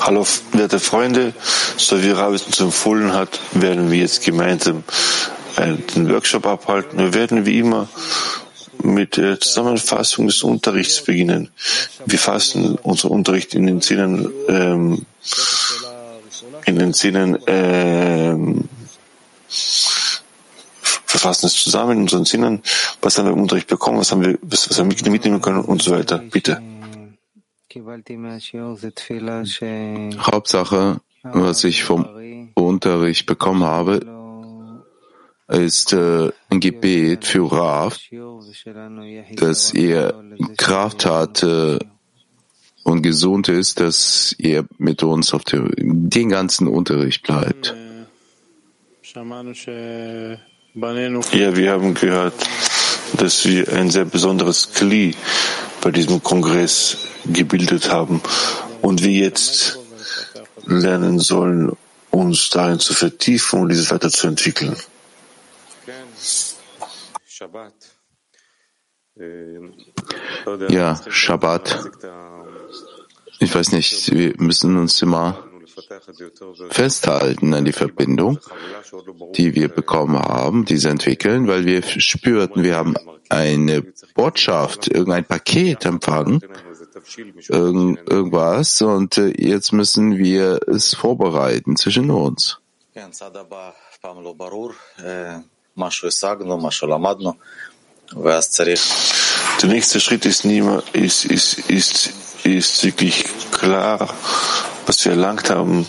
Hallo, werte Freunde, so wie Ravi uns empfohlen hat, werden wir jetzt gemeinsam den Workshop abhalten. Wir werden wie immer mit der Zusammenfassung des Unterrichts beginnen. Wir fassen unseren Unterricht in den Szenen, ähm, in den Szenen, ähm, verfassen es zusammen in unseren Sinnen. Was haben wir im Unterricht bekommen? Was haben wir, was haben wir mitnehmen können und so weiter. Bitte. Hauptsache, was ich vom Unterricht bekommen habe, ist äh, ein Gebet für Rav, dass er Kraft hat äh, und gesund ist, dass er mit uns auf der, den ganzen Unterricht bleibt. Ja, wir haben gehört, dass wir ein sehr besonderes Kli bei diesem Kongress gebildet haben und wir jetzt lernen sollen, uns darin zu vertiefen und dieses weiterzuentwickeln. Ja, Shabbat. Ich weiß nicht, wir müssen uns immer festhalten an die Verbindung, die wir bekommen haben, diese entwickeln, weil wir spürten, wir haben eine Botschaft, irgendein Paket empfangen, irgend, irgendwas, und äh, jetzt müssen wir es vorbereiten zwischen uns. Der nächste Schritt ist, niemand, ist, ist, ist, ist wirklich klar, was wir erlangt haben.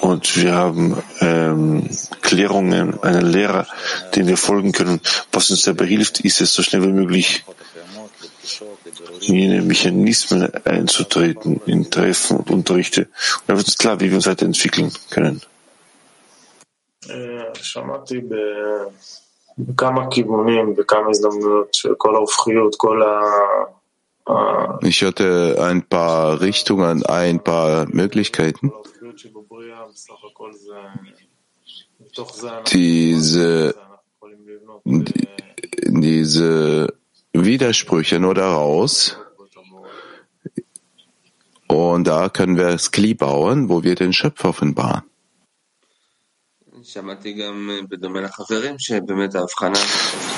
Und wir haben ähm, Klärungen, einen Lehrer, dem wir folgen können. Was uns dabei hilft, ist es so schnell wie möglich in jene Mechanismen einzutreten, in Treffen und Unterrichte. Und dann wird uns klar, wie wir uns weiterentwickeln können. Ich hatte ein paar Richtungen, ein paar Möglichkeiten. Diese, diese Widersprüche nur daraus. Und da können wir das Kli bauen, wo wir den Schöpfer offenbaren.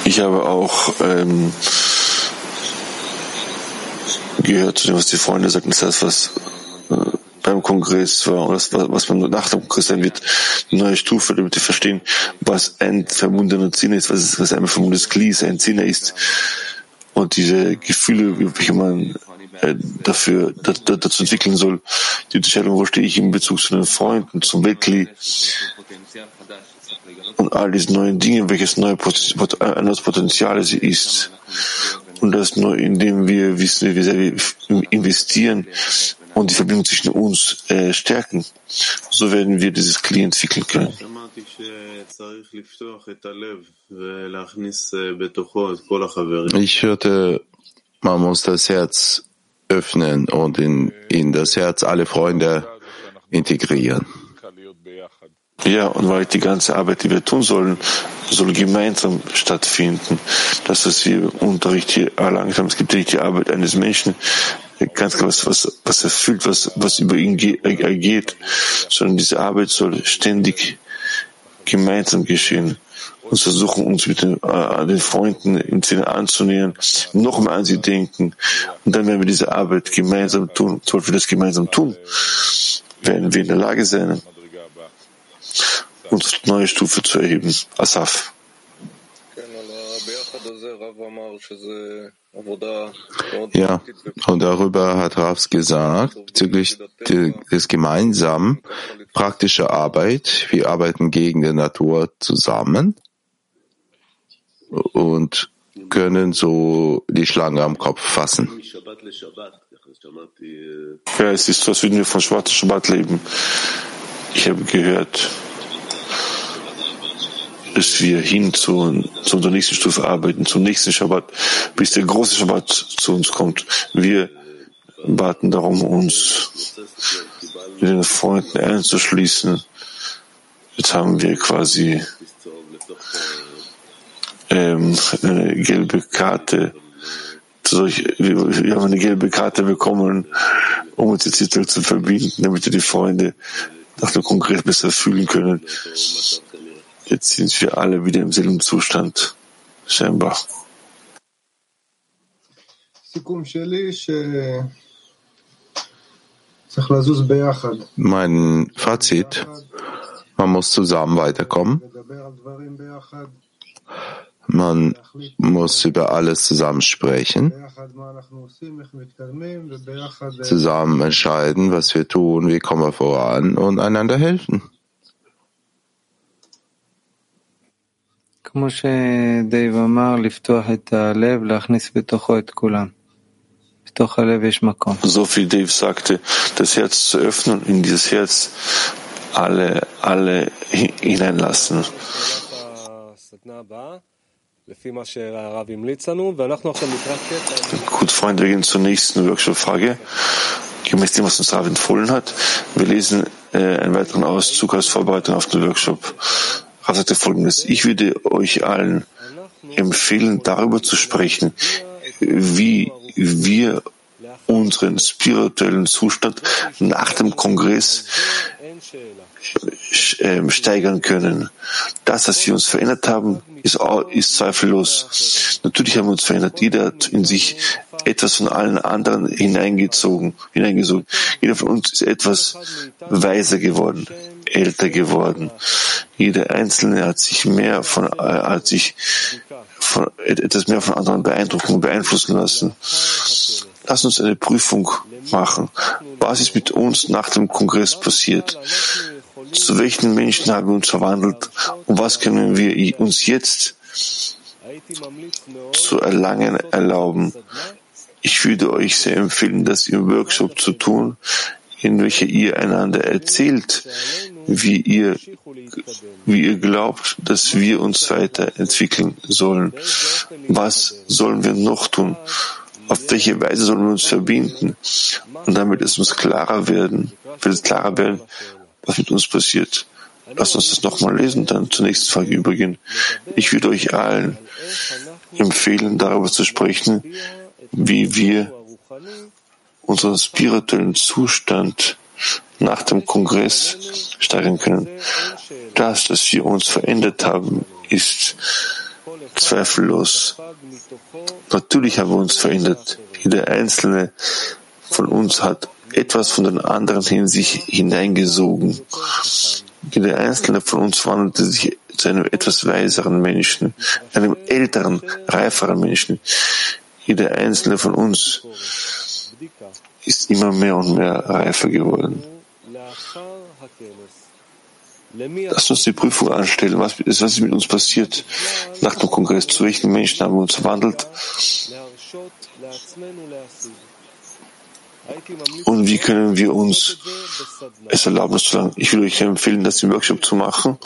Ich habe auch ähm, gehört zu dem, was die Freunde sagten, das heißt, was äh, beim Kongress war und das, was man nach dem Kongress sein wird, eine neue Stufe, damit wir verstehen, was ein verbundener Zinner ist, was, ist, was ein verbundenes Glied, ein Zinner ist und diese Gefühle, welche man äh, dafür da, da, dazu entwickeln soll, die Unterscheidung, wo stehe ich in Bezug zu den Freunden, zum Weltkli und all diese neuen Dinge, welches neue ein neues Potenzial es ist. Und das nur, indem wir wissen, wie sehr wir investieren und die Verbindung zwischen uns äh, stärken. So werden wir dieses Kli entwickeln können. Ich hörte, man muss das Herz öffnen und in, in das Herz alle Freunde integrieren. Ja, und weil die ganze Arbeit, die wir tun sollen, soll gemeinsam stattfinden. Das, was wir Unterricht hier erlangt haben, es gibt nicht die Arbeit eines Menschen, ganz klar, was, was, was er fühlt, was, was über ihn ergeht, sondern diese Arbeit soll ständig gemeinsam geschehen und versuchen, uns mit den, äh, den Freunden im Sinne anzunähern, noch mehr an sie denken. Und dann werden wir diese Arbeit gemeinsam tun. Sobald wir das gemeinsam tun, werden wir in der Lage sein, uns neue Stufe zu erheben. Asaf. Ja, und darüber hat Ravs gesagt, bezüglich des gemeinsamen praktischer Arbeit. Wir arbeiten gegen die Natur zusammen und können so die Schlange am Kopf fassen. Ja, es ist so, als würden wir von Schwarz Schabbat leben. Ich habe gehört, dass wir hin zu, zu unserer nächsten Stufe arbeiten, zum nächsten Schabbat, bis der große Schabbat zu uns kommt. Wir baten darum, uns mit den Freunden einzuschließen. Jetzt haben wir quasi ähm, eine gelbe Karte wir haben eine gelbe Karte bekommen, um uns jetzt hier zu verbinden, damit wir die Freunde nach dem Kongress besser fühlen können. Jetzt sind wir alle wieder im selben Zustand, scheinbar. Mein Fazit, man muss zusammen weiterkommen. Man muss über alles zusammen sprechen, zusammen entscheiden, was wir tun, wie kommen wir voran und einander helfen. כמו שדייב אמר, לפתוח את הלב, להכניס בתוכו את כולם. בתוך הלב יש מקום. So wie Dave sagte, das Herz zu öffnen und in dieses Herz alle, alle hineinlassen. Gut, Freunde, wir gehen zur nächsten Workshop-Frage. Gemäß dem, was uns Rav empfohlen hat. Wir lesen äh, einen weiteren Auszug als Vorbereitung auf den Workshop. Rav sagte folgendes. Ich würde euch allen empfehlen, darüber zu sprechen, wie wir unseren spirituellen Zustand nach dem Kongress ähm, steigern können. Das, was wir uns verändert haben, ist, ist zweifellos. Natürlich haben wir uns verändert. Jeder hat in sich etwas von allen anderen hineingezogen, hineingezogen. Jeder von uns ist etwas weiser geworden, älter geworden. Jeder Einzelne hat sich mehr von, äh, hat sich von, etwas mehr von anderen beeindrucken und beeinflussen lassen. Lass uns eine Prüfung machen. Was ist mit uns nach dem Kongress passiert? Zu welchen Menschen haben wir uns verwandelt und was können wir uns jetzt zu erlangen erlauben? Ich würde euch sehr empfehlen, das im Workshop zu tun, in welcher ihr einander erzählt, wie ihr, wie ihr glaubt, dass wir uns weiterentwickeln sollen. Was sollen wir noch tun? Auf welche Weise sollen wir uns verbinden? Und damit es uns klarer werden, wird es klarer werden, was mit uns passiert. Lasst uns das nochmal lesen, dann zur nächsten Frage übergehen. Ich würde euch allen empfehlen, darüber zu sprechen, wie wir unseren spirituellen Zustand nach dem Kongress steigern können. Das, dass wir uns verändert haben, ist zweifellos. Natürlich haben wir uns verändert. Jeder einzelne von uns hat etwas von den anderen in sich hineingesogen. Jeder einzelne von uns wandelte sich zu einem etwas weiseren Menschen, einem älteren, reiferen Menschen. Jeder einzelne von uns ist immer mehr und mehr reifer geworden. Lass uns die Prüfung anstellen. Was ist, was ist mit uns passiert nach dem Kongress? Zu welchen Menschen haben wir uns verwandelt? Und wie können wir uns es erlauben, zu sagen, ich will euch empfehlen, das im Workshop zu machen,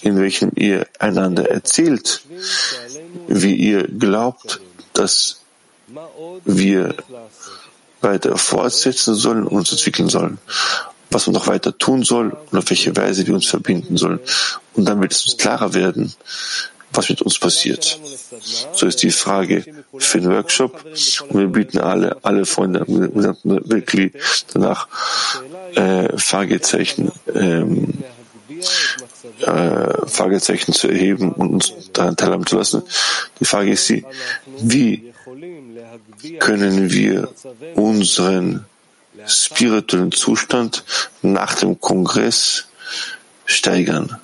in welchem ihr einander erzählt, wie ihr glaubt, dass wir weiter fortsetzen sollen und uns entwickeln sollen was man noch weiter tun soll und auf welche Weise wir uns verbinden sollen. Und dann wird es uns klarer werden, was mit uns passiert. So ist die Frage für den Workshop. Und wir bieten alle, alle Freunde wirklich danach äh, Fragezeichen, ähm, äh, Fragezeichen zu erheben und uns daran teilhaben zu lassen. Die Frage ist sie, wie können wir unseren spirituellen Zustand nach dem Kongress steigern,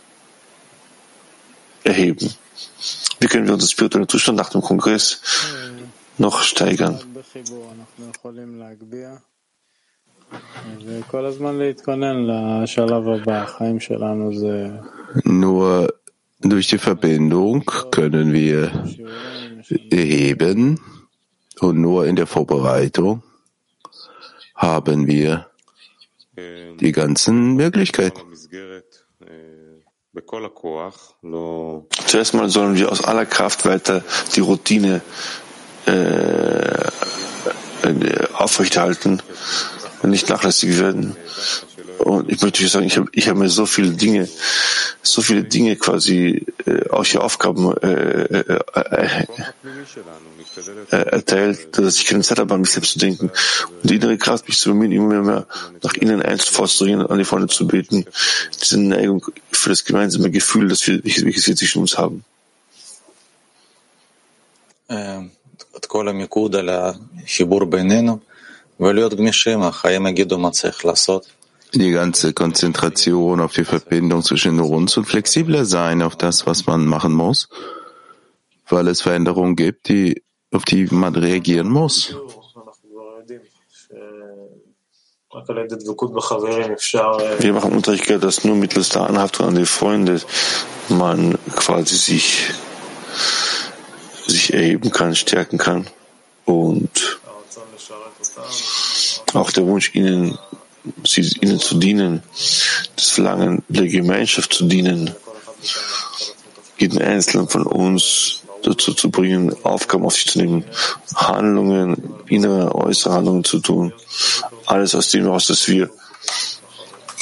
erheben. Wie können wir unseren spirituellen Zustand nach dem Kongress noch steigern? Nur durch die Verbindung können wir erheben und nur in der Vorbereitung haben wir die ganzen Möglichkeiten. Zuerst mal sollen wir aus aller Kraft weiter die Routine äh, aufrechterhalten und nicht nachlässig werden. Und ich möchte sagen, ich habe ich hab mir so viele Dinge, so viele Dinge quasi äh, auch die Aufgaben äh, äh, äh, äh, erteilt, dass ich keine Zeit habe, an mich selbst zu denken. Und die innere Kraft, mich zu bemühen, immer mehr nach innen einzufordern, an die Freunde zu beten. Diese Neigung für das gemeinsame Gefühl, das wir, welches wir zwischen uns haben. את כל המיקוד על החיבור בינינו ולהיות גמישים, החיים יגידו מה צריך לעשות die ganze Konzentration auf die Verbindung zwischen uns und flexibler sein auf das, was man machen muss, weil es Veränderungen gibt, die, auf die man reagieren muss. Wir machen Unterricht, dass nur mittels der Anhaftung an die Freunde man quasi sich, sich erheben kann, stärken kann und auch der Wunsch, ihnen sie, ihnen zu dienen, das Verlangen der Gemeinschaft zu dienen, jeden Einzelnen von uns dazu zu bringen, Aufgaben auf sich zu nehmen, Handlungen, innere, äußere Handlungen zu tun. Alles aus dem heraus, dass wir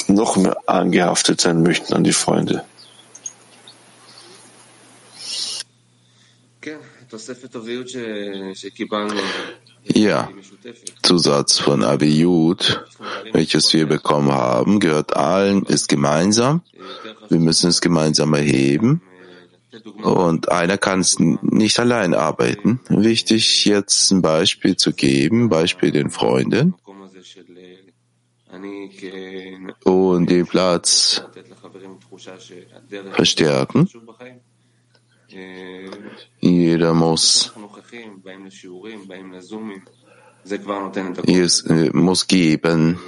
noch mehr angehaftet sein möchten an die Freunde. Ja, Zusatz von Abiyud, welches wir bekommen haben, gehört allen, ist gemeinsam. Wir müssen es gemeinsam erheben. Und einer kann es nicht allein arbeiten. Wichtig, jetzt ein Beispiel zu geben, Beispiel den Freunden. Und den Platz verstärken. Jeder muss es muss geben.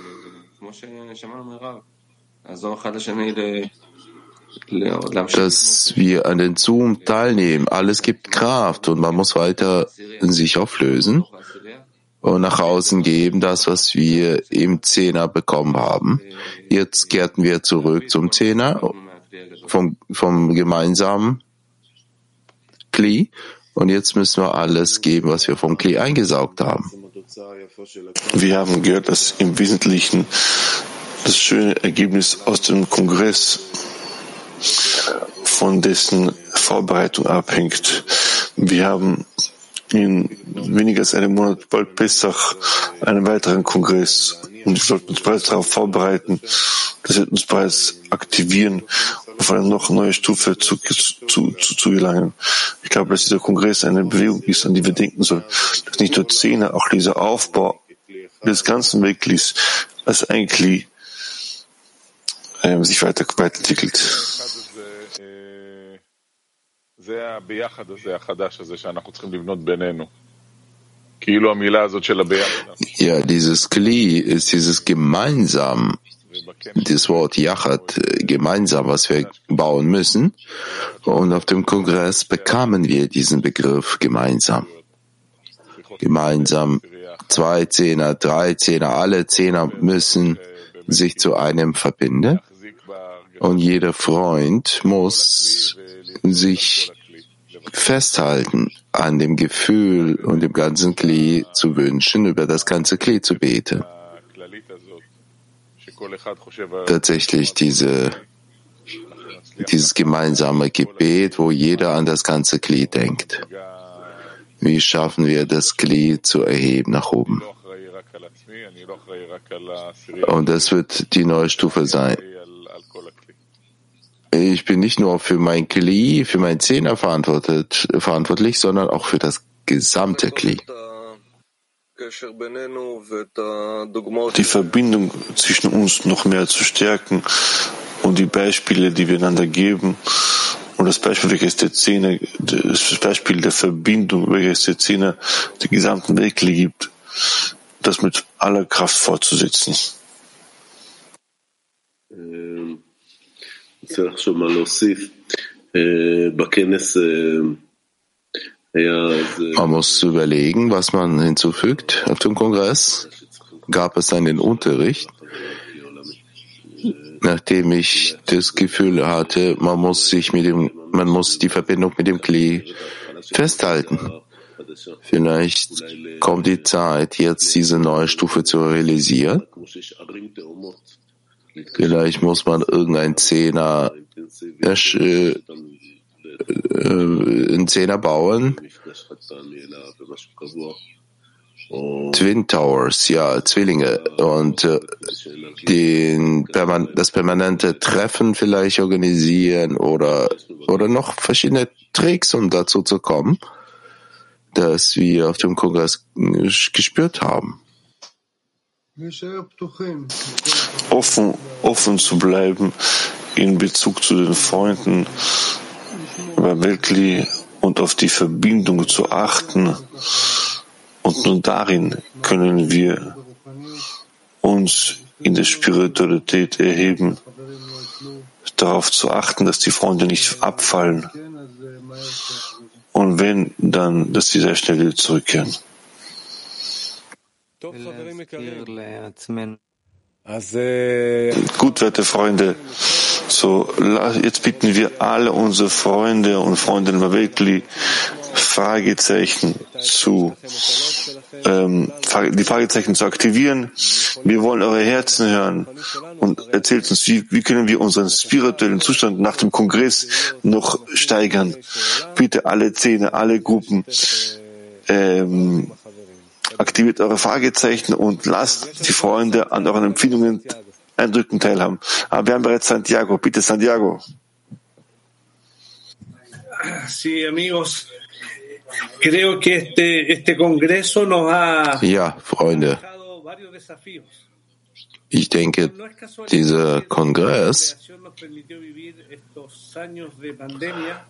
Dass wir an den Zoom teilnehmen. Alles gibt Kraft und man muss weiter sich auflösen und nach außen geben, das, was wir im Zehner bekommen haben. Jetzt kehrten wir zurück zum Zehner vom, vom gemeinsamen Kli und jetzt müssen wir alles geben, was wir vom Kli eingesaugt haben. Wir haben gehört, dass im Wesentlichen das schöne Ergebnis aus dem Kongress von dessen Vorbereitung abhängt. Wir haben in weniger als einem Monat bald Pessach einen weiteren Kongress und wir sollten uns bereits darauf vorbereiten. Das wird uns bereits aktivieren, auf eine noch neue Stufe zu, zu, zu, zu gelangen. Ich glaube, dass dieser Kongress eine Bewegung ist, an die wir denken sollen. Dass nicht nur Zehner, auch dieser Aufbau des ganzen Wegglis als ein Kli ähm, sich weiter, weiterentwickelt. Ja, dieses Kli ist dieses gemeinsam, das Wort Yachat, gemeinsam, was wir bauen müssen. Und auf dem Kongress bekamen wir diesen Begriff gemeinsam. Gemeinsam zwei Zehner, drei Zehner, alle Zehner müssen sich zu einem verbinden. Und jeder Freund muss sich festhalten an dem Gefühl und dem ganzen Kli zu wünschen, über das ganze Kli zu beten. Tatsächlich diese, dieses gemeinsame Gebet, wo jeder an das ganze Kli denkt. Wie schaffen wir das Kli zu erheben nach oben? Und das wird die neue Stufe sein. Ich bin nicht nur für mein Kli, für mein Zehner verantwortlich, sondern auch für das gesamte Kli. Die Verbindung zwischen uns noch mehr zu stärken und die Beispiele, die wir einander geben, und das Beispiel, welches der Zehner, das Beispiel der Verbindung, welches der Zehner der gesamten Welt gibt, das mit aller Kraft fortzusetzen. Man muss überlegen, was man hinzufügt. Auf dem Kongress gab es einen Unterricht, nachdem ich das Gefühl hatte, man muss sich mit dem, man muss die Verbindung mit dem Kli festhalten. Vielleicht kommt die Zeit, jetzt diese neue Stufe zu realisieren. Vielleicht muss man irgendein Zehner, äh, äh, einen Zehner bauen. Twin Towers, ja, Zwillinge. Und äh, den, das permanente Treffen vielleicht organisieren oder, oder noch verschiedene Tricks, um dazu zu kommen, dass wir auf dem Kongress gespürt haben. Offen, offen zu bleiben in Bezug zu den Freunden, wirklich und auf die Verbindung zu achten und nur darin können wir uns in der Spiritualität erheben, darauf zu achten, dass die Freunde nicht abfallen. Und wenn, dann, dass sie sehr schnell wieder zurückkehren. Gut, werte Freunde, so jetzt bitten wir alle unsere Freunde und Freundinnen wirklich Fragezeichen zu, ähm, die Fragezeichen zu aktivieren. Wir wollen eure Herzen hören und erzählt uns, wie, wie können wir unseren spirituellen Zustand nach dem Kongress noch steigern. Bitte alle Zähne, alle Gruppen, ähm, aktiviert eure Fragezeichen und lasst die Freunde an euren Empfindungen, Eindrücken teilhaben. Aber wir haben bereits Santiago. Bitte, Santiago. Sí, amigos. Creo que este, este Congreso nos ha ja, Freunde. Ich denke, dieser Kongress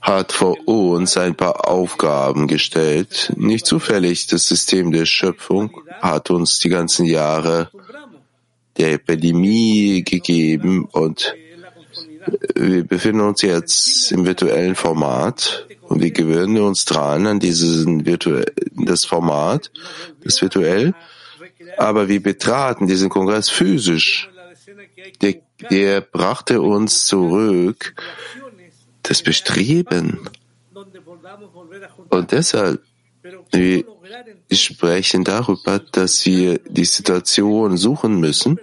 hat vor uns ein paar Aufgaben gestellt. Nicht zufällig, das System der Schöpfung hat uns die ganzen Jahre der Epidemie gegeben und wir befinden uns jetzt im virtuellen Format und wir gewöhnen uns dran an diesen virtuell, das Format, das virtuell. Aber wir betraten diesen Kongress physisch. Der, der brachte uns zurück das Bestreben. Und deshalb, wir sprechen darüber, dass wir die Situation suchen müssen,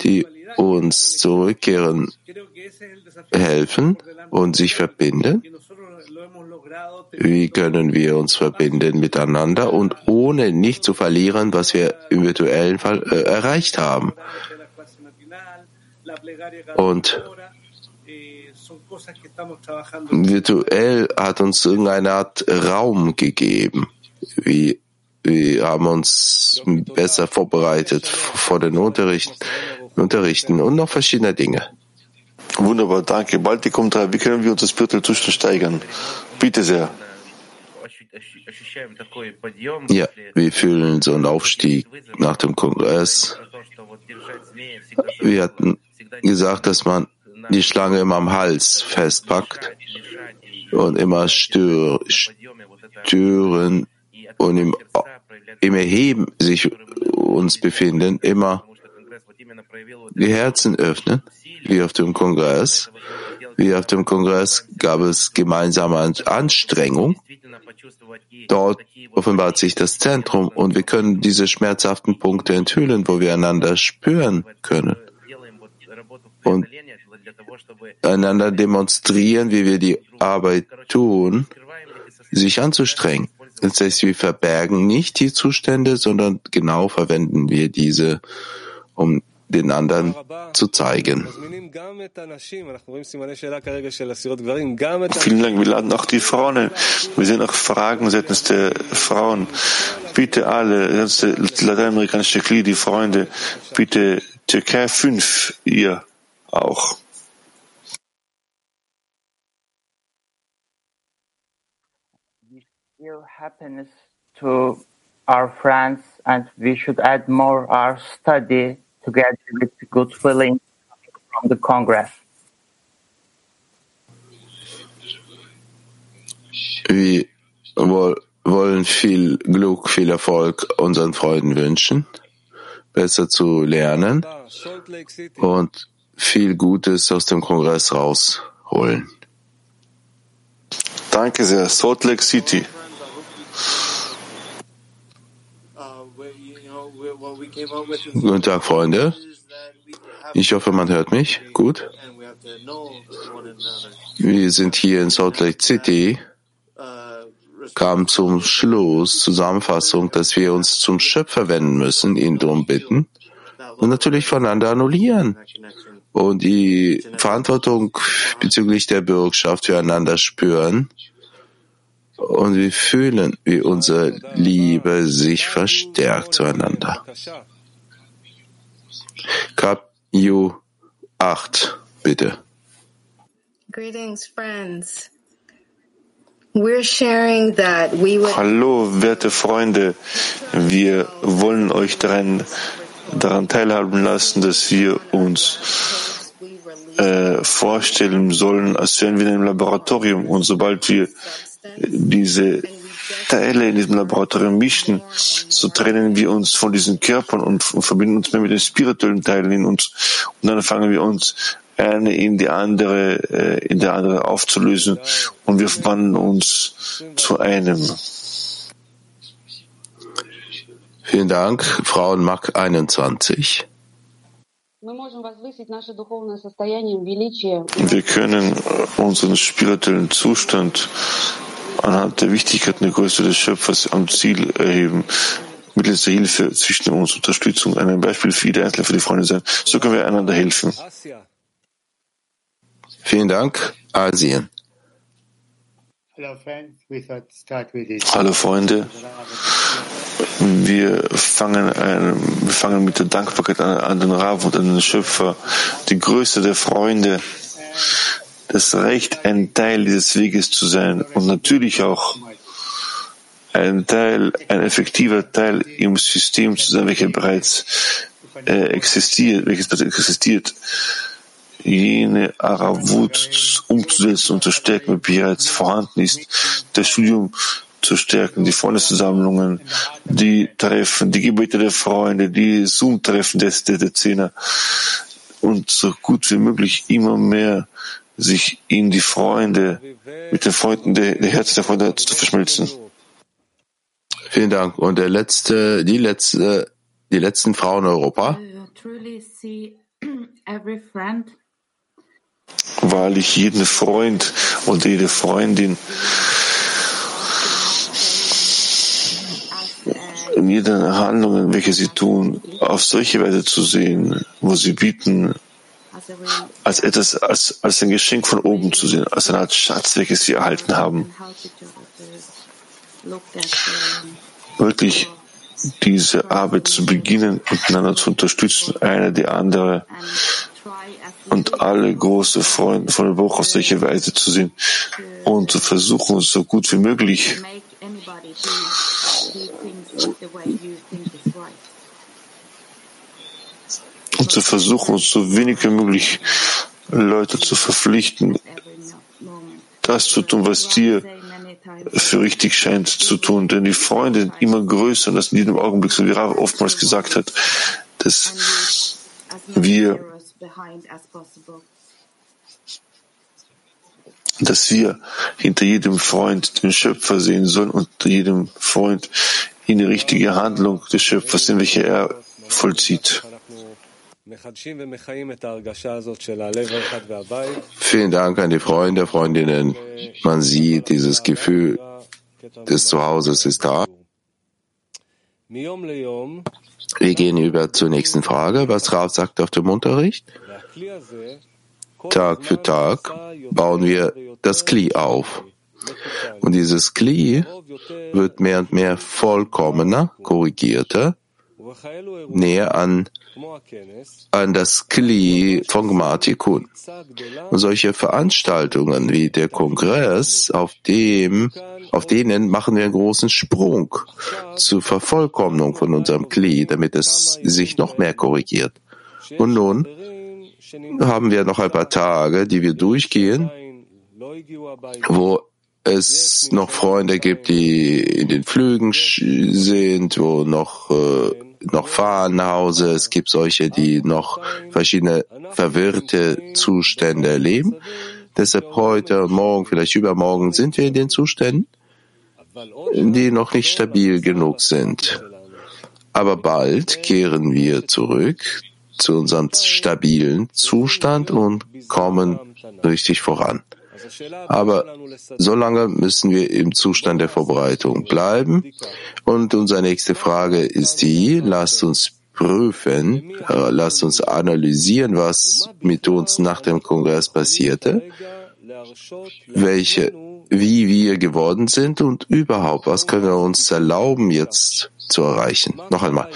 die uns zurückkehren helfen und sich verbinden. Wie können wir uns verbinden miteinander und ohne nicht zu verlieren, was wir im virtuellen Fall äh, erreicht haben? Und virtuell hat uns irgendeine Art Raum gegeben. Wir, wir haben uns besser vorbereitet vor den Unterrichten, Unterrichten und noch verschiedene Dinge. Wunderbar, danke. Baltikum 3, wie können wir uns das Zustand steigern? Bitte sehr. Ja, wir fühlen so einen Aufstieg nach dem Kongress. Wir hatten gesagt, dass man die Schlange immer am Hals festpackt und immer stör, stören und im, im Erheben sich uns befinden, immer die Herzen öffnen wie auf dem Kongress. Wie auf dem Kongress gab es gemeinsame Anstrengung. Dort offenbart sich das Zentrum und wir können diese schmerzhaften Punkte enthüllen, wo wir einander spüren können und einander demonstrieren, wie wir die Arbeit tun, sich anzustrengen. Das heißt, wir verbergen nicht die Zustände, sondern genau verwenden wir diese, um den anderen zu zeigen. Vielen Dank. Wir laden auch die Frauen ein. Wir sehen auch Fragen seitens der Frauen. Bitte alle, die lateinamerikanische Kli, die Freunde, bitte Türkei 5, ihr auch. happiness to our friends and we should add more our study together with good feeling from the Congress. Wir wollen viel Glück, viel Erfolg unseren Freunden wünschen, besser zu lernen und viel Gutes aus dem Kongress rausholen. Danke sehr. Salt Lake City. Guten Tag, Freunde. Ich hoffe, man hört mich. Gut. Wir sind hier in Salt Lake City, kam zum Schluss, Zusammenfassung, dass wir uns zum Schöpfer wenden müssen, ihn darum bitten und natürlich voneinander annullieren und die Verantwortung bezüglich der Bürgschaft füreinander spüren und wir fühlen, wie unsere Liebe sich verstärkt zueinander. Kap Ju 8, bitte. Greetings, friends. We're sharing that we would Hallo, werte Freunde. Wir wollen euch daran, daran teilhaben lassen, dass wir uns äh, vorstellen sollen, als wären wir in einem Laboratorium. Und sobald wir diese Teile in diesem Laboratorium mischen, so trennen wir uns von diesen Körpern und, und verbinden uns mehr mit den spirituellen Teilen in uns. Und dann fangen wir uns eine in die andere, äh, in der andere aufzulösen und wir verwandeln uns zu einem. Vielen Dank, Frauen Mack 21. Wir können unseren spirituellen Zustand anhand der Wichtigkeit und der Größe des Schöpfers am Ziel erheben, mittels der Hilfe zwischen uns, Unterstützung, ein Beispiel für jede Einzelne, für die Freunde sein. So können wir einander helfen. Vielen Dank, Asien. Hallo Freunde, wir fangen, ein, wir fangen mit der Dankbarkeit an, an den Rav und an den Schöpfer, die Größe der Freunde, das Recht, ein Teil dieses Weges zu sein und natürlich auch ein Teil, ein effektiver Teil im System zu sein, welcher bereits äh, existiert, welches bereits existiert. Jene Aravut umzusetzen und zu stärken, wie bereits vorhanden ist, das Studium zu stärken, die Freundesversammlungen, die Treffen, die Gebete der Freunde, die Zoom-Treffen der, der, der Zehner und so gut wie möglich immer mehr sich in die Freunde, mit den Freunden der, der Herzen der Freunde zu verschmelzen. Vielen Dank. Und der letzte, die letzte, die letzten Frauen in Europa. Wahrlich jeden Freund und jede Freundin in jeder Handlung, welche sie tun, auf solche Weise zu sehen, wo sie bieten, als etwas, als, als ein Geschenk von oben zu sehen, als eine Art Schatz, welches sie erhalten haben. Wirklich diese Arbeit zu beginnen, miteinander zu unterstützen, eine die andere und alle große Freunde von der Woche auf solche Weise zu sehen und zu versuchen, so gut wie möglich und zu versuchen, so wenig wie möglich Leute zu verpflichten, das zu tun, was dir für richtig scheint zu tun. Denn die Freunde sind immer größer und das in jedem Augenblick, so wie Rav oftmals gesagt hat, dass wir dass wir hinter jedem Freund den Schöpfer sehen sollen und jedem Freund in die richtige Handlung des Schöpfers, in welche er vollzieht. Vielen Dank an die Freunde, Freundinnen. Man sieht, dieses Gefühl des Zuhauses ist da. Wir gehen über zur nächsten Frage, was Rav sagt auf dem Unterricht. Tag für Tag bauen wir das Kli auf. Und dieses Kli wird mehr und mehr vollkommener, korrigierter, näher an, an das Kli von Gmatikun. Und solche Veranstaltungen wie der Kongress, auf dem, auf denen machen wir einen großen Sprung zur Vervollkommnung von unserem Kli, damit es sich noch mehr korrigiert. Und nun haben wir noch ein paar Tage, die wir durchgehen, wo es noch Freunde gibt, die in den Flügen sind, wo noch, äh, noch fahren nach Hause. Es gibt solche, die noch verschiedene verwirrte Zustände erleben. Deshalb heute morgen, vielleicht übermorgen, sind wir in den Zuständen, die noch nicht stabil genug sind. Aber bald kehren wir zurück zu unserem stabilen Zustand und kommen richtig voran. Aber solange müssen wir im Zustand der Vorbereitung bleiben. Und unsere nächste Frage ist die, lasst uns prüfen, äh, lasst uns analysieren, was mit uns nach dem Kongress passierte, welche, wie wir geworden sind und überhaupt, was können wir uns erlauben, jetzt zu erreichen. Noch einmal,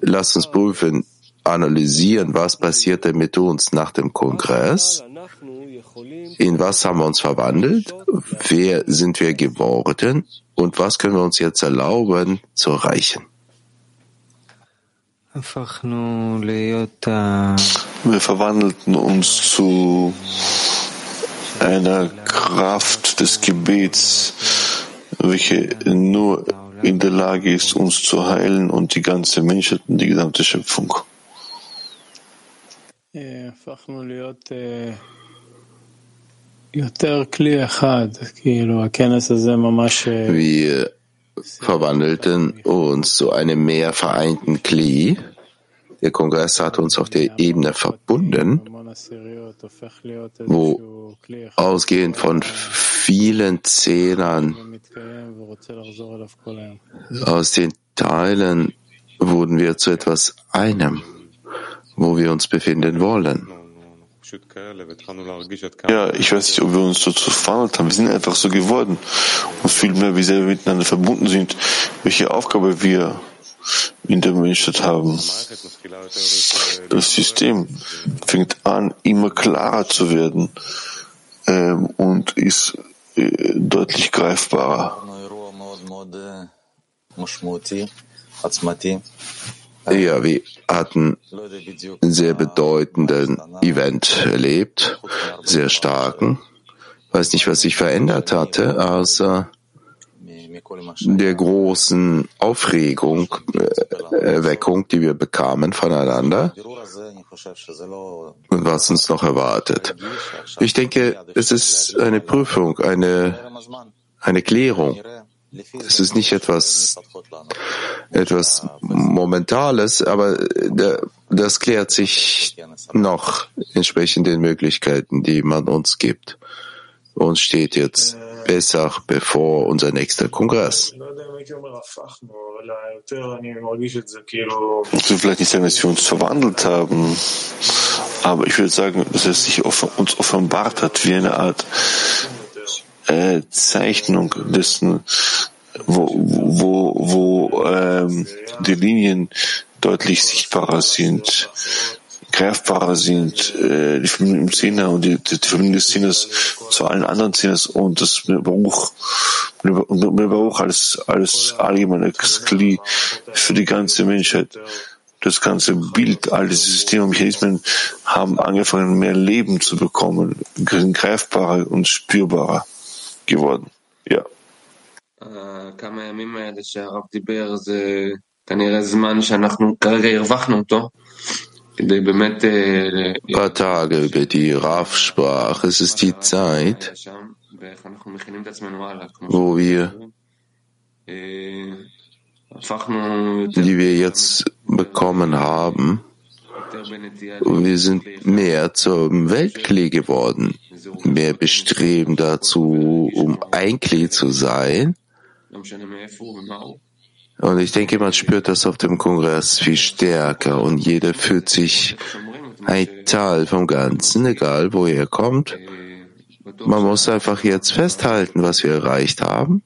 lasst uns prüfen, analysieren, was passierte mit uns nach dem Kongress, in was haben wir uns verwandelt, wer sind wir geworden und was können wir uns jetzt erlauben zu erreichen. Wir verwandelten uns zu einer Kraft des Gebets, welche nur in der Lage ist, uns zu heilen und die ganze Menschheit und die gesamte Schöpfung. Wir verwandelten uns zu einem mehr vereinten Kli. Der Kongress hat uns auf der Ebene verbunden, wo ausgehend von vielen Zählern aus den Teilen wurden wir zu etwas einem, wo wir uns befinden wollen. Ja, ich weiß nicht, ob wir uns so zu verwandelt haben. Wir sind einfach so geworden und fühlen mehr, wie sehr wir miteinander verbunden sind, welche Aufgabe wir in der Menschheit haben. Das System fängt an, immer klarer zu werden ähm, und ist äh, deutlich greifbarer. Ja, wir hatten sehr bedeutenden Event erlebt, sehr starken. Weiß nicht, was sich verändert hatte, außer der großen Aufregung, äh, Erweckung, die wir bekamen voneinander und was uns noch erwartet. Ich denke, es ist eine Prüfung, eine, eine Klärung. Es ist nicht etwas, etwas Momentales, aber das klärt sich noch entsprechend den Möglichkeiten, die man uns gibt. Uns steht jetzt Pesach bevor unser nächster Kongress. Ich will vielleicht nicht sagen, dass wir uns verwandelt haben, aber ich würde sagen, dass es sich uns offenbart hat wie eine Art äh, Zeichnung dessen, wo, wo, wo ähm, die Linien deutlich sichtbarer sind, greifbarer sind, äh, die im Zehner und die, die, die Verbindung des Zehners zu allen anderen Zehners und das Baruch, und als, als allgemeines Kli für die ganze Menschheit. Das ganze Bild, all diese Systeme und Mechanismen haben angefangen, mehr Leben zu bekommen, greifbarer und spürbarer geworden. Ja. כמה הימים האלה שהרב דיבר זה כנראה זמן שאנחנו כרגע הרווחנו אותו. Ein paar Tage über die Raf sprach. Es ist die Zeit, wo wir, die wir jetzt bekommen haben, wir sind mehr zum Weltklee geworden, mehr bestreben dazu, um ein Klee zu sein. Und ich denke, man spürt das auf dem Kongress viel stärker und jeder fühlt sich ein Teil vom Ganzen, egal wo er kommt. Man muss einfach jetzt festhalten, was wir erreicht haben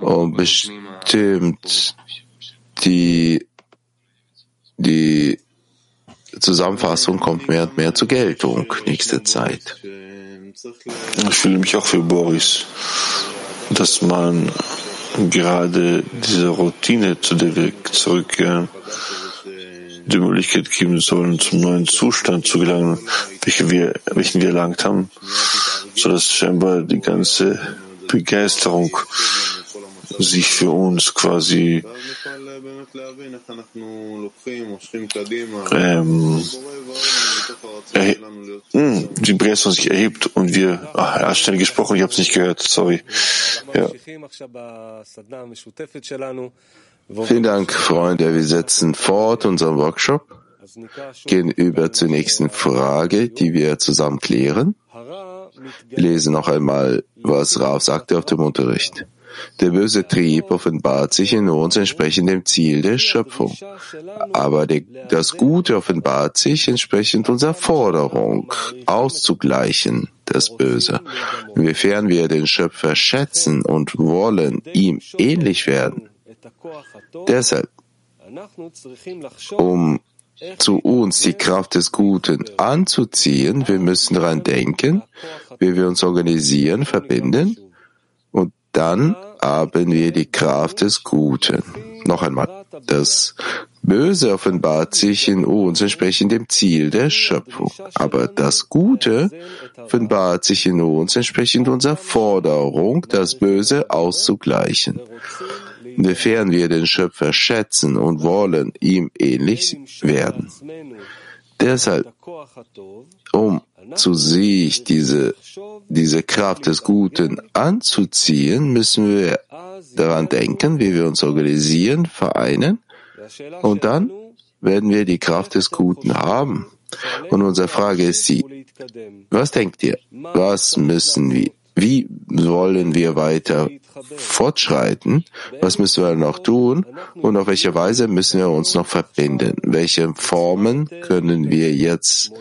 und bestimmt die, die Zusammenfassung kommt mehr und mehr zur Geltung nächste Zeit. Ich fühle mich auch für Boris, dass man gerade diese Routine, zu der wir zurückkehren, die Möglichkeit geben sollen, zum neuen Zustand zu gelangen, welchen wir, welchen wir erlangt haben, sodass scheinbar die ganze Begeisterung sich für uns quasi ähm, hm, die Begeisterung sich erhebt und wir, ach, er hat schnell gesprochen, ich habe es nicht gehört, sorry. Ja. Vielen Dank, Freunde. Wir setzen fort unseren Workshop. gehen über zur nächsten Frage, die wir zusammen klären. Lesen noch einmal, was Rav sagte auf dem Unterricht. Der böse Trieb offenbart sich in uns entsprechend dem Ziel der Schöpfung. Aber das Gute offenbart sich entsprechend unserer Forderung, auszugleichen das Böse. Inwiefern wir den Schöpfer schätzen und wollen ihm ähnlich werden. Deshalb, um zu uns die Kraft des Guten anzuziehen, wir müssen daran denken, wie wir uns organisieren, verbinden dann haben wir die Kraft des Guten. Noch einmal, das Böse offenbart sich in uns entsprechend dem Ziel der Schöpfung, aber das Gute offenbart sich in uns entsprechend unserer Forderung, das Böse auszugleichen. Inwiefern wir den Schöpfer schätzen und wollen ihm ähnlich werden. Deshalb, um zu sich diese, diese Kraft des Guten anzuziehen, müssen wir daran denken, wie wir uns organisieren, vereinen, und dann werden wir die Kraft des Guten haben. Und unsere Frage ist sie, was denkt ihr? Was müssen wir, wie wollen wir weiter fortschreiten? Was müssen wir noch tun? Und auf welche Weise müssen wir uns noch verbinden? Welche Formen können wir jetzt,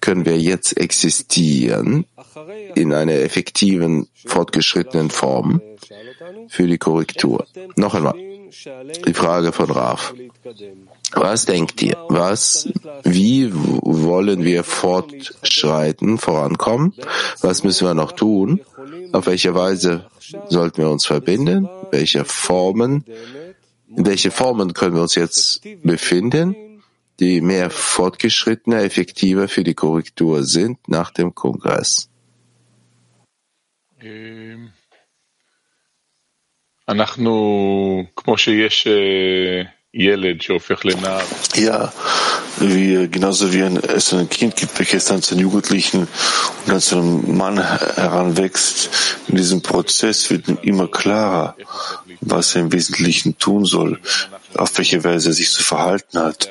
können wir jetzt existieren in einer effektiven, fortgeschrittenen Form für die Korrektur? Noch einmal. Die Frage von Raf. Was denkt ihr? Was, wie wollen wir fortschreiten, vorankommen? Was müssen wir noch tun? Auf welche Weise sollten wir uns verbinden? Welche Formen, in welche Formen können wir uns jetzt befinden, die mehr fortgeschrittener, effektiver für die Korrektur sind nach dem Kongress? אנחנו, כמו שיש ja, wie, genauso wie ein, es ein Kind gibt, welches dann zu einem Jugendlichen und dann zu einem Mann heranwächst. In diesem Prozess wird ihm immer klarer, was er im Wesentlichen tun soll, auf welche Weise er sich zu verhalten hat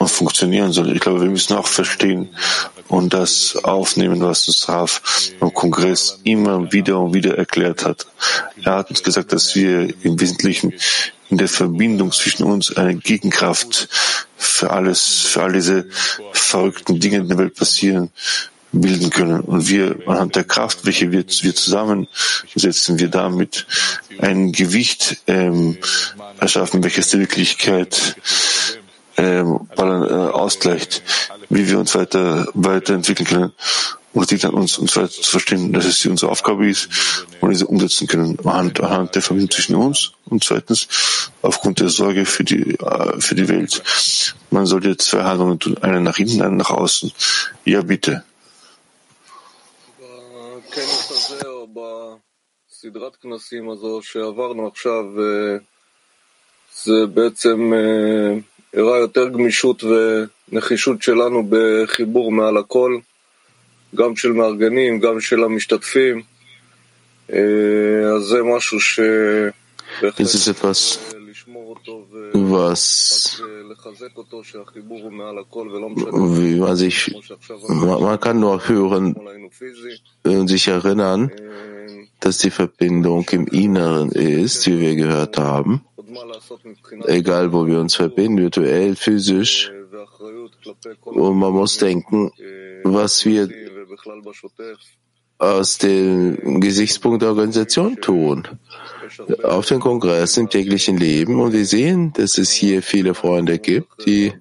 und funktionieren soll. Ich glaube, wir müssen auch verstehen und das aufnehmen, was uns Raf im Kongress immer wieder und wieder erklärt hat. Er hat uns gesagt, dass wir im Wesentlichen in der Verbindung zwischen uns eine Gegenkraft für alles, für all diese verrückten Dinge in der Welt passieren, bilden können. Und wir, anhand der Kraft, welche wir, wir zusammensetzen, wir damit ein Gewicht ähm, erschaffen, welches die Wirklichkeit äh, ausgleicht, wie wir uns weiter weiterentwickeln können. Und es liegt an uns, uns weiter zu verstehen, dass es unsere Aufgabe ist und diese umsetzen können anhand, anhand der Verbindung zwischen uns und zweitens aufgrund der Sorge für die, äh, für die Welt. Man sollte zwei Handlungen tun, eine nach hinten, eine nach außen. Ja, bitte. סדרת כנסים הזו שעברנו עכשיו, זה בעצם הראה יותר גמישות ונחישות שלנו בחיבור מעל הכל, גם של מארגנים, גם של המשתתפים. אז זה משהו שבהחלט לשמור אותו wie man sich, man kann nur hören und sich erinnern, dass die Verbindung im Inneren ist, wie wir gehört haben egal wo wir uns verbinden, virtuell, physisch. Und man muss denken, was wir aus dem Gesichtspunkt der Organisation tun. Auf dem Kongress, im täglichen Leben. Und wir sehen, dass es hier viele Freunde gibt, die,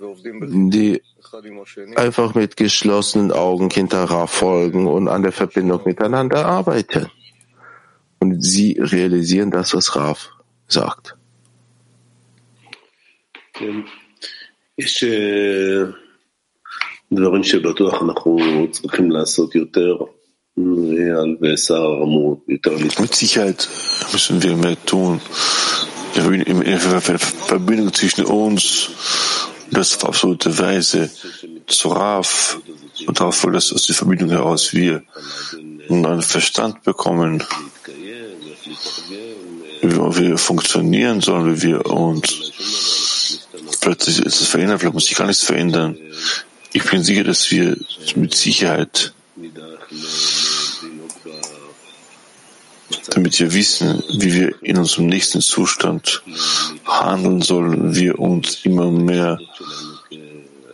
die einfach mit geschlossenen Augen hinterher folgen und an der Verbindung miteinander arbeiten und sie realisieren das, was Raf sagt. יש דברים שבטוח אנחנו צריכים לעשות יותר, Mit Sicherheit müssen wir mehr tun. In der Verbindung zwischen uns, das auf absolute Weise zu Raf und darauf, dass aus der Verbindung heraus wir einen Verstand bekommen, wie wir funktionieren sollen, wie wir uns Vielleicht ist es verändert, vielleicht muss sich gar nichts verändern. Ich bin sicher, dass wir mit Sicherheit, damit wir wissen, wie wir in unserem nächsten Zustand handeln sollen, wir uns immer mehr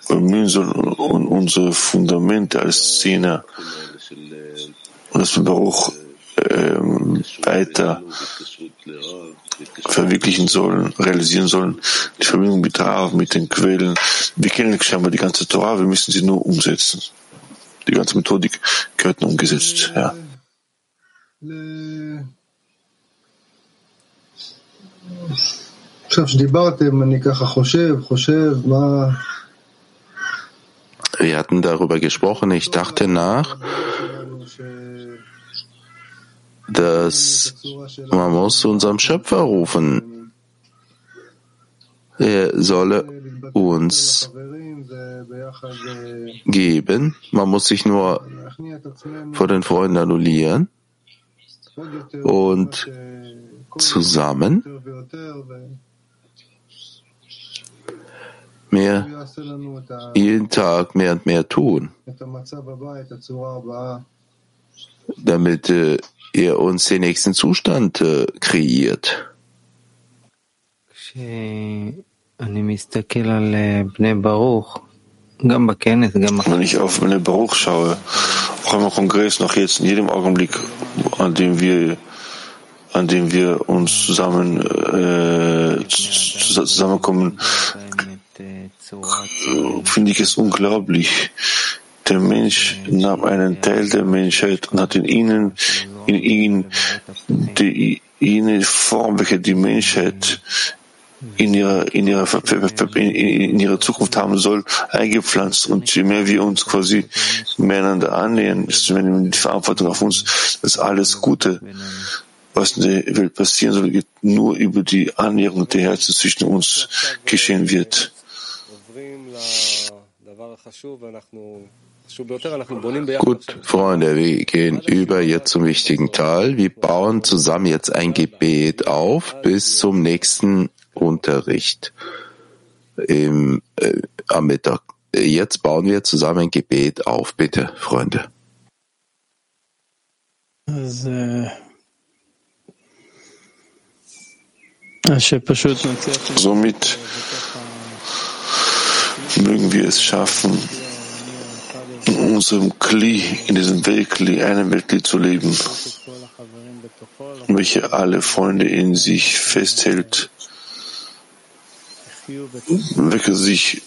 bemühen sollen und unsere Fundamente als Szene und dass wir Baruch ähm, weiter verwirklichen sollen, realisieren sollen, die Verbindung mit Rav, mit den Quellen. Wir kennen scheinbar die ganze Torah, wir müssen sie nur umsetzen. Die ganze Methodik gehört nur umgesetzt, ja. Wir hatten darüber gesprochen, ich dachte nach, dass man muss unserem Schöpfer rufen. Er solle uns geben. Man muss sich nur vor den Freunden annullieren und zusammen mehr, jeden Tag mehr und mehr tun, damit äh, er uns den nächsten Zustand äh, kreiert. Wenn ich auf Bnei Baruch schaue, auch im Kongress, noch jetzt, in jedem Augenblick, an dem wir, an dem wir uns zusammen äh, zusammenkommen, finde ich es unglaublich. Der Mensch nahm einen Teil der Menschheit und hat in ihnen in ihn die, jene Form, welche die Menschheit in ihrer, in ihrer, in ihrer Zukunft haben soll, eingepflanzt. Und je mehr wir uns quasi miteinander annähern, desto mehr nehmen die Verantwortung auf uns, dass alles Gute, was in der Welt passieren soll, nur über die Annäherung der Herzen zwischen uns geschehen wird. Gut, Freunde, wir gehen über jetzt zum wichtigen Teil. Wir bauen zusammen jetzt ein Gebet auf bis zum nächsten Unterricht im, äh, am Mittag. Jetzt bauen wir zusammen ein Gebet auf. Bitte, Freunde. Somit mögen wir es schaffen, in unserem Kli, in diesem Weltkli, einem Weltkli zu leben, welche alle Freunde in sich festhält, welche sich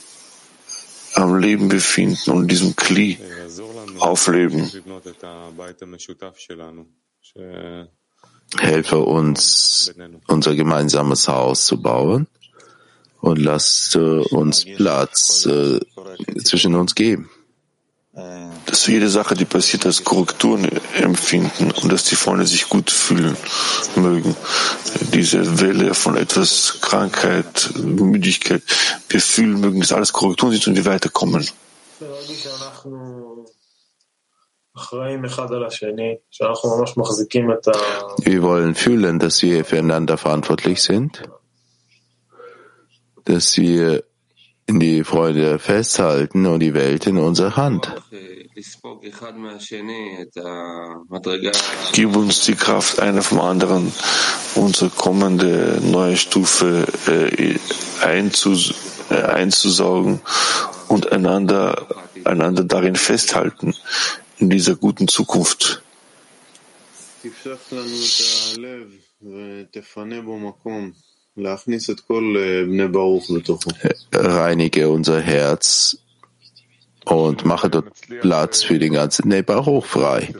am Leben befinden und diesem Kli aufleben. Helfe uns, unser gemeinsames Haus zu bauen und lasst uns Platz äh, zwischen uns geben dass jede Sache, die passiert, als Korrekturen empfinden und dass die Freunde sich gut fühlen mögen. Diese Welle von etwas Krankheit, Müdigkeit, wir fühlen mögen, dass alles Korrekturen sind und wir weiterkommen. Wir wollen fühlen, dass wir füreinander verantwortlich sind, dass wir die Freude festhalten und die Welt in unserer Hand. Gib uns die Kraft, einer vom anderen unsere kommende neue Stufe äh, einzus äh, einzusaugen und einander, einander darin festhalten, in dieser guten Zukunft. Reinige unser Herz und mache dort Platz für den ganzen Nebaruch frei.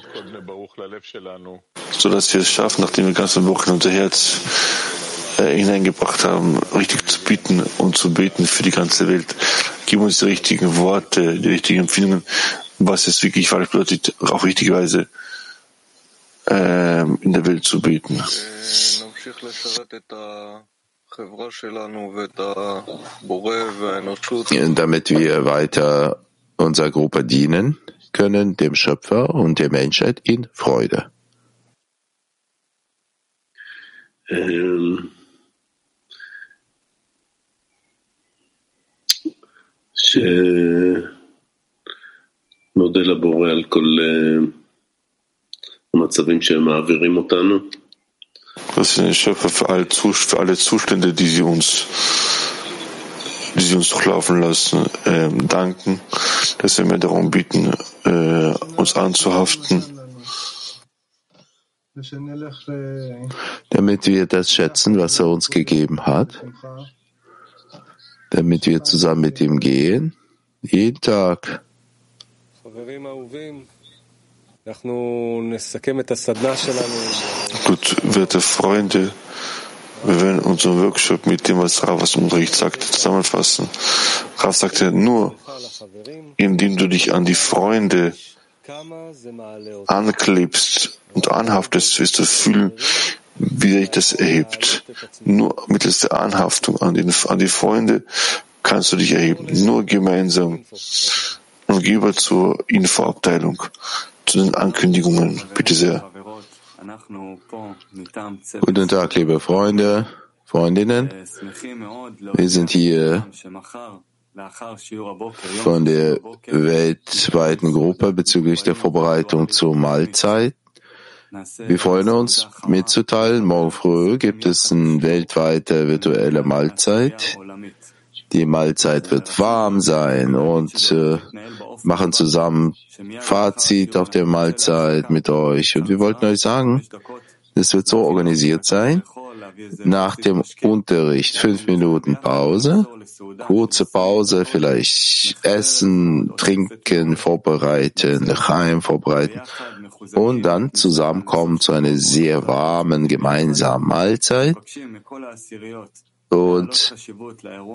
So dass wir es schaffen, nachdem wir ganze Woche in unser Herz äh, hineingebracht haben, richtig zu bieten und zu beten für die ganze Welt. Gib uns die richtigen Worte, die richtigen Empfindungen, was es wirklich falsch bedeutet, auch richtigerweise äh, in der Welt zu beten Damit wir weiter unserer Gruppe dienen können, dem Schöpfer und der Menschheit in Freude. Ähm שנודה לבורא על כל המצבים שהם מעבירים אותנו. dass wir den Schöpfer für alle, für alle Zustände, die sie uns, die sie uns durchlaufen lassen, äh, danken, dass wir mir darum bieten, äh, uns anzuhaften. Damit wir das schätzen, was er uns gegeben hat, damit wir zusammen mit ihm gehen, jeden Tag. Gut, werte Freunde, wir werden unseren Workshop mit dem, was Ravas Unterricht sagte, zusammenfassen. Rav sagte, nur indem du dich an die Freunde anklebst und anhaftest, wirst du fühlen, wie sich das erhebt. Nur mittels der Anhaftung an, den, an die Freunde kannst du dich erheben. Nur gemeinsam. Und geh über zur Infoabteilung zu den Ankündigungen. Bitte sehr. Guten Tag, liebe Freunde, Freundinnen. Wir sind hier von der weltweiten Gruppe bezüglich der Vorbereitung zur Mahlzeit. Wir freuen uns mitzuteilen, morgen früh gibt es eine weltweite virtuelle Mahlzeit. Die Mahlzeit wird warm sein und äh, machen zusammen Fazit auf der Mahlzeit mit euch. Und wir wollten euch sagen, es wird so organisiert sein. Nach dem Unterricht fünf Minuten Pause, kurze Pause, vielleicht essen, trinken, vorbereiten, Heim vorbereiten und dann zusammenkommen zu einer sehr warmen gemeinsamen Mahlzeit und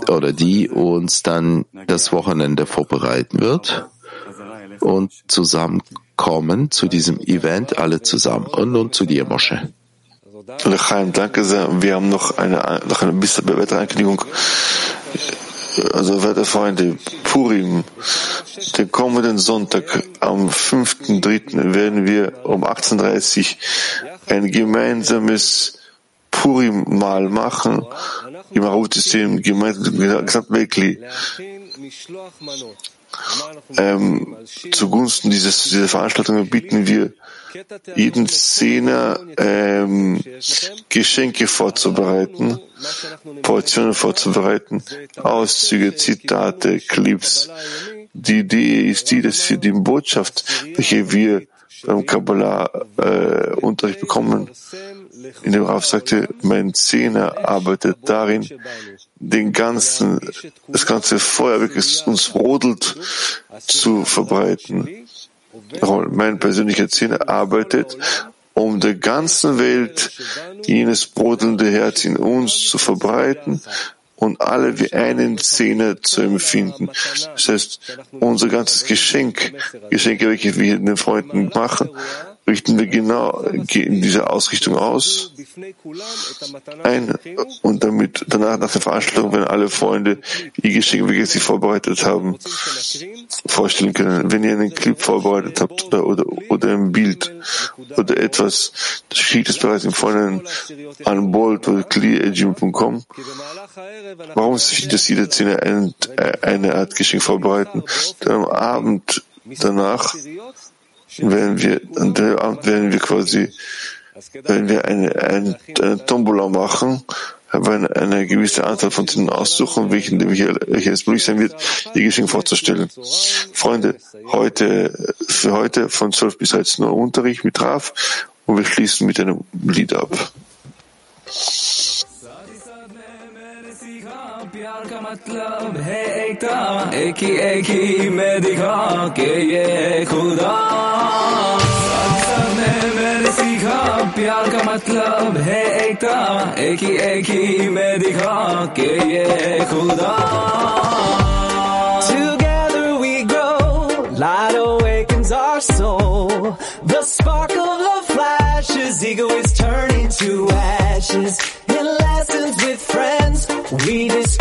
oder die uns dann das Wochenende vorbereiten wird und zusammenkommen zu diesem Event alle zusammen. Und nun zu dir, Mosche. Lechaim, danke sehr. Wir haben noch eine, noch eine bisschen weitere Ankündigung. Also, werte Freunde, Purim, den kommenden Sonntag am 5.3. werden wir um 18.30 Uhr ein gemeinsames Purim-Mahl machen im Arut-System, Gesamtweltli ähm, zugunsten dieses, dieser Veranstaltung bieten wir jeden Zehner ähm, Geschenke vorzubereiten, Portionen vorzubereiten, Auszüge, Zitate, Clips. Die Idee ist die, dass wir die Botschaft, welche wir beim Kabbalah-Unterricht äh, bekommen, in dem Rav sagte, mein Zehner arbeitet darin, den ganzen, das ganze Feuer, welches uns brodelt, zu verbreiten. Mein persönlicher Zehner arbeitet, um der ganzen Welt jenes brodelnde Herz in uns zu verbreiten und alle wie einen Zehner zu empfinden. Das heißt, unser ganzes Geschenk, Geschenke, welche wir den Freunden machen, richten wir genau in dieser Ausrichtung aus ein und damit danach nach der Veranstaltung, wenn alle Freunde die Geschenke, welche sie vorbereitet haben, vorstellen können. Wenn ihr einen Clip vorbereitet habt oder, oder, oder ein Bild oder etwas, das geschieht es bereits im Vorhinein an Bolt oder clear.gmail.com. Warum ist es wichtig, dass jeder Zehner eine, eine Art Geschenk vorbereiten? Dann am Abend danach werden wir, dem werden wir quasi, wenn wir eine, eine, eine Tombola machen, werden eine gewisse Anzahl von Tieren aussuchen, welchen, welcher es möglich sein wird, ihr Geschenk vorzustellen. Freunde, heute, für heute von 12 bis 13 Uhr Unterricht mit Raf und wir schließen mit einem Lied ab. प्यार का मतलब है एकता एक ही एक ही मैं दिखा के ये खुदा मैंने सीखा प्यार का मतलब है एकता एक ही एक ही मैं दिखा के ये खुदा Together we grow, light awakens our soul. The spark of love flashes, ego is turning to ashes. In lessons with friends, we discover